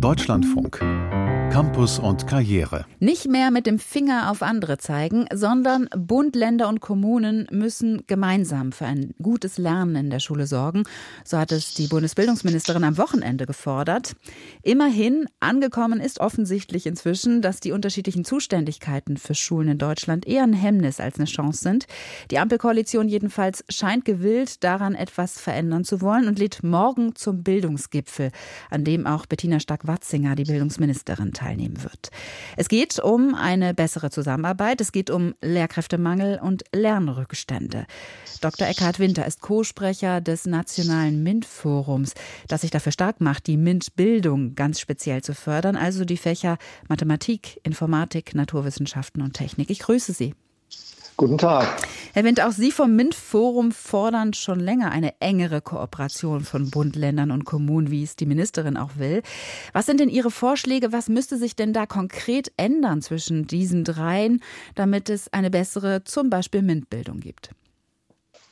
Deutschlandfunk Campus und Karriere. Nicht mehr mit dem Finger auf andere zeigen, sondern Bund, Länder und Kommunen müssen gemeinsam für ein gutes Lernen in der Schule sorgen. So hat es die Bundesbildungsministerin am Wochenende gefordert. Immerhin angekommen ist offensichtlich inzwischen, dass die unterschiedlichen Zuständigkeiten für Schulen in Deutschland eher ein Hemmnis als eine Chance sind. Die Ampelkoalition jedenfalls scheint gewillt, daran etwas verändern zu wollen und lädt morgen zum Bildungsgipfel, an dem auch Bettina Stark-Watzinger, die Bildungsministerin, teilnehmen wird. Es geht um eine bessere Zusammenarbeit, es geht um Lehrkräftemangel und Lernrückstände. Dr. Eckhard Winter ist Co-Sprecher des Nationalen MINT-Forums, das sich dafür stark macht, die MINT-Bildung ganz speziell zu fördern, also die Fächer Mathematik, Informatik, Naturwissenschaften und Technik. Ich grüße Sie. Guten Tag. Herr Wind, auch Sie vom MINT-Forum fordern schon länger eine engere Kooperation von Bund, Ländern und Kommunen, wie es die Ministerin auch will. Was sind denn Ihre Vorschläge? Was müsste sich denn da konkret ändern zwischen diesen dreien, damit es eine bessere, zum Beispiel MINT-Bildung gibt?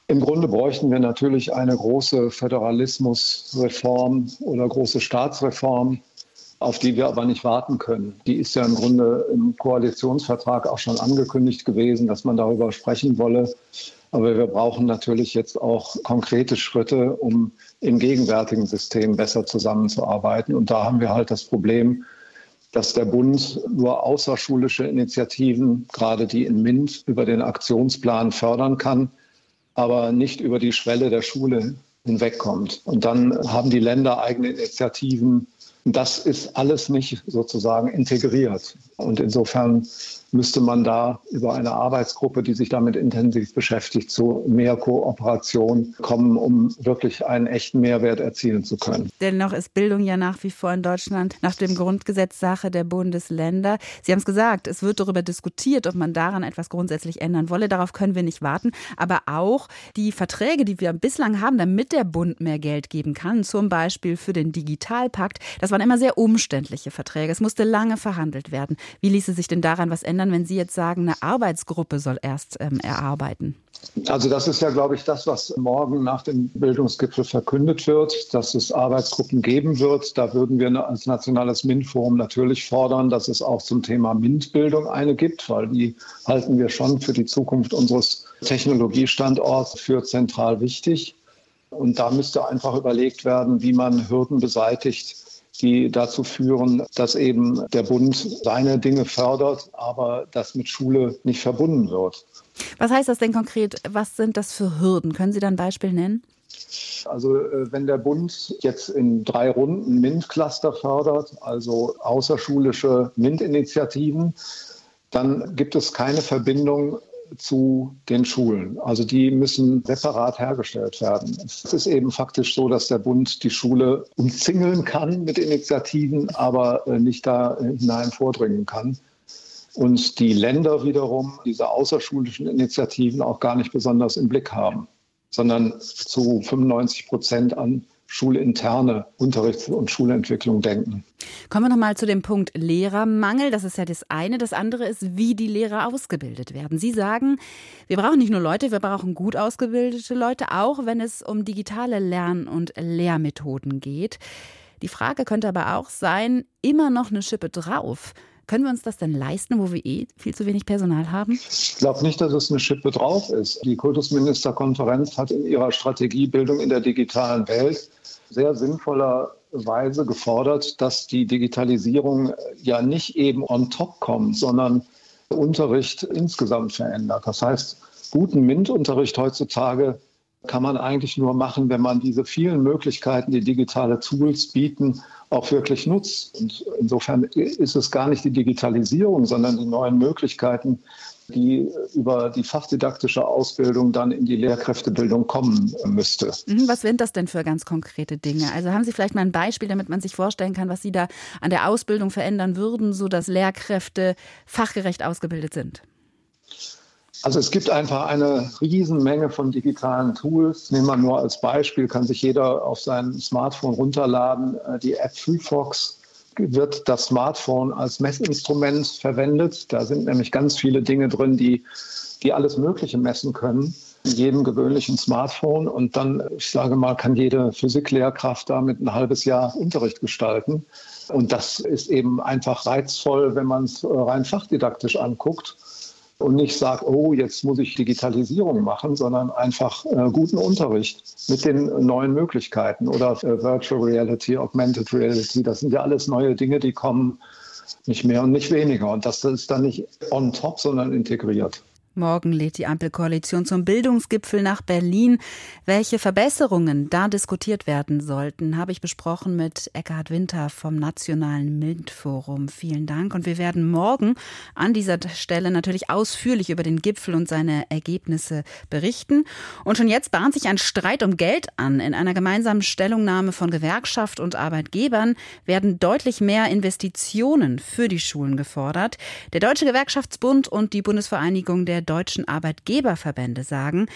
Im Grunde bräuchten wir natürlich eine große Föderalismusreform oder große Staatsreform, auf die wir aber nicht warten können. Die ist ja im Grunde im Koalitionsvertrag auch schon angekündigt gewesen, dass man darüber sprechen wolle. Aber wir brauchen natürlich jetzt auch konkrete Schritte, um im gegenwärtigen System besser zusammenzuarbeiten. Und da haben wir halt das Problem, dass der Bund nur außerschulische Initiativen, gerade die in MINT, über den Aktionsplan fördern kann, aber nicht über die Schwelle der Schule hinwegkommt. Und dann haben die Länder eigene Initiativen, das ist alles nicht sozusagen integriert. Und insofern müsste man da über eine Arbeitsgruppe, die sich damit intensiv beschäftigt, zu mehr Kooperation kommen, um wirklich einen echten Mehrwert erzielen zu können. Dennoch ist Bildung ja nach wie vor in Deutschland nach dem Grundgesetz Sache der Bundesländer. Sie haben es gesagt, es wird darüber diskutiert, ob man daran etwas grundsätzlich ändern wolle. Darauf können wir nicht warten. Aber auch die Verträge, die wir bislang haben, damit der Bund mehr Geld geben kann, zum Beispiel für den Digitalpakt, das waren immer sehr umständliche Verträge. Es musste lange verhandelt werden. Wie ließe sich denn daran was ändern, wenn Sie jetzt sagen, eine Arbeitsgruppe soll erst ähm, erarbeiten? Also das ist ja, glaube ich, das, was morgen nach dem Bildungsgipfel verkündet wird, dass es Arbeitsgruppen geben wird. Da würden wir als nationales MINT-Forum natürlich fordern, dass es auch zum Thema MINT-Bildung eine gibt, weil die halten wir schon für die Zukunft unseres Technologiestandorts für zentral wichtig. Und da müsste einfach überlegt werden, wie man Hürden beseitigt, die dazu führen, dass eben der Bund seine Dinge fördert, aber das mit Schule nicht verbunden wird. Was heißt das denn konkret? Was sind das für Hürden? Können Sie da ein Beispiel nennen? Also äh, wenn der Bund jetzt in drei Runden MINT-Cluster fördert, also außerschulische MINT-Initiativen, dann gibt es keine Verbindung zu den Schulen. Also die müssen separat hergestellt werden. Es ist eben faktisch so, dass der Bund die Schule umzingeln kann mit Initiativen, aber äh, nicht da hinein vordringen kann. Und die Länder wiederum diese außerschulischen Initiativen auch gar nicht besonders im Blick haben, sondern zu 95 Prozent an schulinterne Unterrichts- und Schulentwicklung denken. Kommen wir nochmal zu dem Punkt Lehrermangel. Das ist ja das eine. Das andere ist, wie die Lehrer ausgebildet werden. Sie sagen, wir brauchen nicht nur Leute, wir brauchen gut ausgebildete Leute, auch wenn es um digitale Lern- und Lehrmethoden geht. Die Frage könnte aber auch sein, immer noch eine Schippe drauf. Können wir uns das denn leisten, wo wir eh viel zu wenig Personal haben? Ich glaube nicht, dass es eine Schippe drauf ist. Die Kultusministerkonferenz hat in ihrer Strategie Bildung in der digitalen Welt sehr sinnvollerweise gefordert, dass die Digitalisierung ja nicht eben on top kommt, sondern Unterricht insgesamt verändert. Das heißt, guten MINT-Unterricht heutzutage kann man eigentlich nur machen, wenn man diese vielen Möglichkeiten, die digitale Tools bieten, auch wirklich nutzt. Und insofern ist es gar nicht die Digitalisierung, sondern die neuen Möglichkeiten, die über die fachdidaktische Ausbildung dann in die Lehrkräftebildung kommen müsste. Mhm, was sind das denn für ganz konkrete Dinge? Also haben Sie vielleicht mal ein Beispiel, damit man sich vorstellen kann, was Sie da an der Ausbildung verändern würden, sodass Lehrkräfte fachgerecht ausgebildet sind? Also es gibt einfach eine Riesenmenge von digitalen Tools. Nehmen wir nur als Beispiel, kann sich jeder auf sein Smartphone runterladen. Äh, die App FreeFox wird das Smartphone als Messinstrument verwendet. Da sind nämlich ganz viele Dinge drin, die, die alles Mögliche messen können. jedem gewöhnlichen Smartphone und dann, ich sage mal, kann jede Physiklehrkraft damit ein halbes Jahr Unterricht gestalten. Und das ist eben einfach reizvoll, wenn man es rein fachdidaktisch anguckt und nicht sagt, oh, jetzt muss ich Digitalisierung machen, sondern einfach äh, guten Unterricht mit den neuen Möglichkeiten oder äh, Virtual Reality, Augmented Reality. Das sind ja alles neue Dinge, die kommen nicht mehr und nicht weniger. Und das ist dann nicht on top, sondern integriert. Morgen lädt die Ampelkoalition zum Bildungsgipfel nach Berlin. Welche Verbesserungen da diskutiert werden sollten, habe ich besprochen mit Eckhard Winter vom Nationalen MINT-Forum. Vielen Dank. Und wir werden morgen an dieser Stelle natürlich ausführlich über den Gipfel und seine Ergebnisse berichten. Und schon jetzt bahnt sich ein Streit um Geld an. In einer gemeinsamen Stellungnahme von Gewerkschaft und Arbeitgebern werden deutlich mehr Investitionen für die Schulen gefordert. Der Deutsche Gewerkschaftsbund und die Bundesvereinigung der deutschen Arbeitgeberverbände sagen,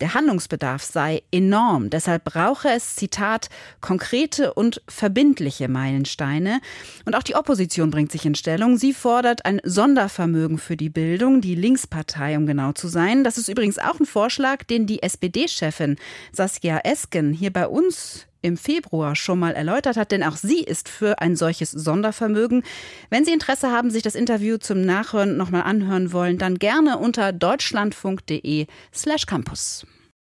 der Handlungsbedarf sei enorm. Deshalb brauche es, Zitat, konkrete und verbindliche Meilensteine. Und auch die Opposition bringt sich in Stellung. Sie fordert ein Sondervermögen für die Bildung, die Linkspartei, um genau zu sein. Das ist übrigens auch ein Vorschlag, den die SPD-Chefin Saskia Esken hier bei uns im Februar schon mal erläutert hat, denn auch sie ist für ein solches Sondervermögen. Wenn Sie Interesse haben, sich das Interview zum Nachhören nochmal anhören wollen, dann gerne unter deutschlandfunk.de slash campus.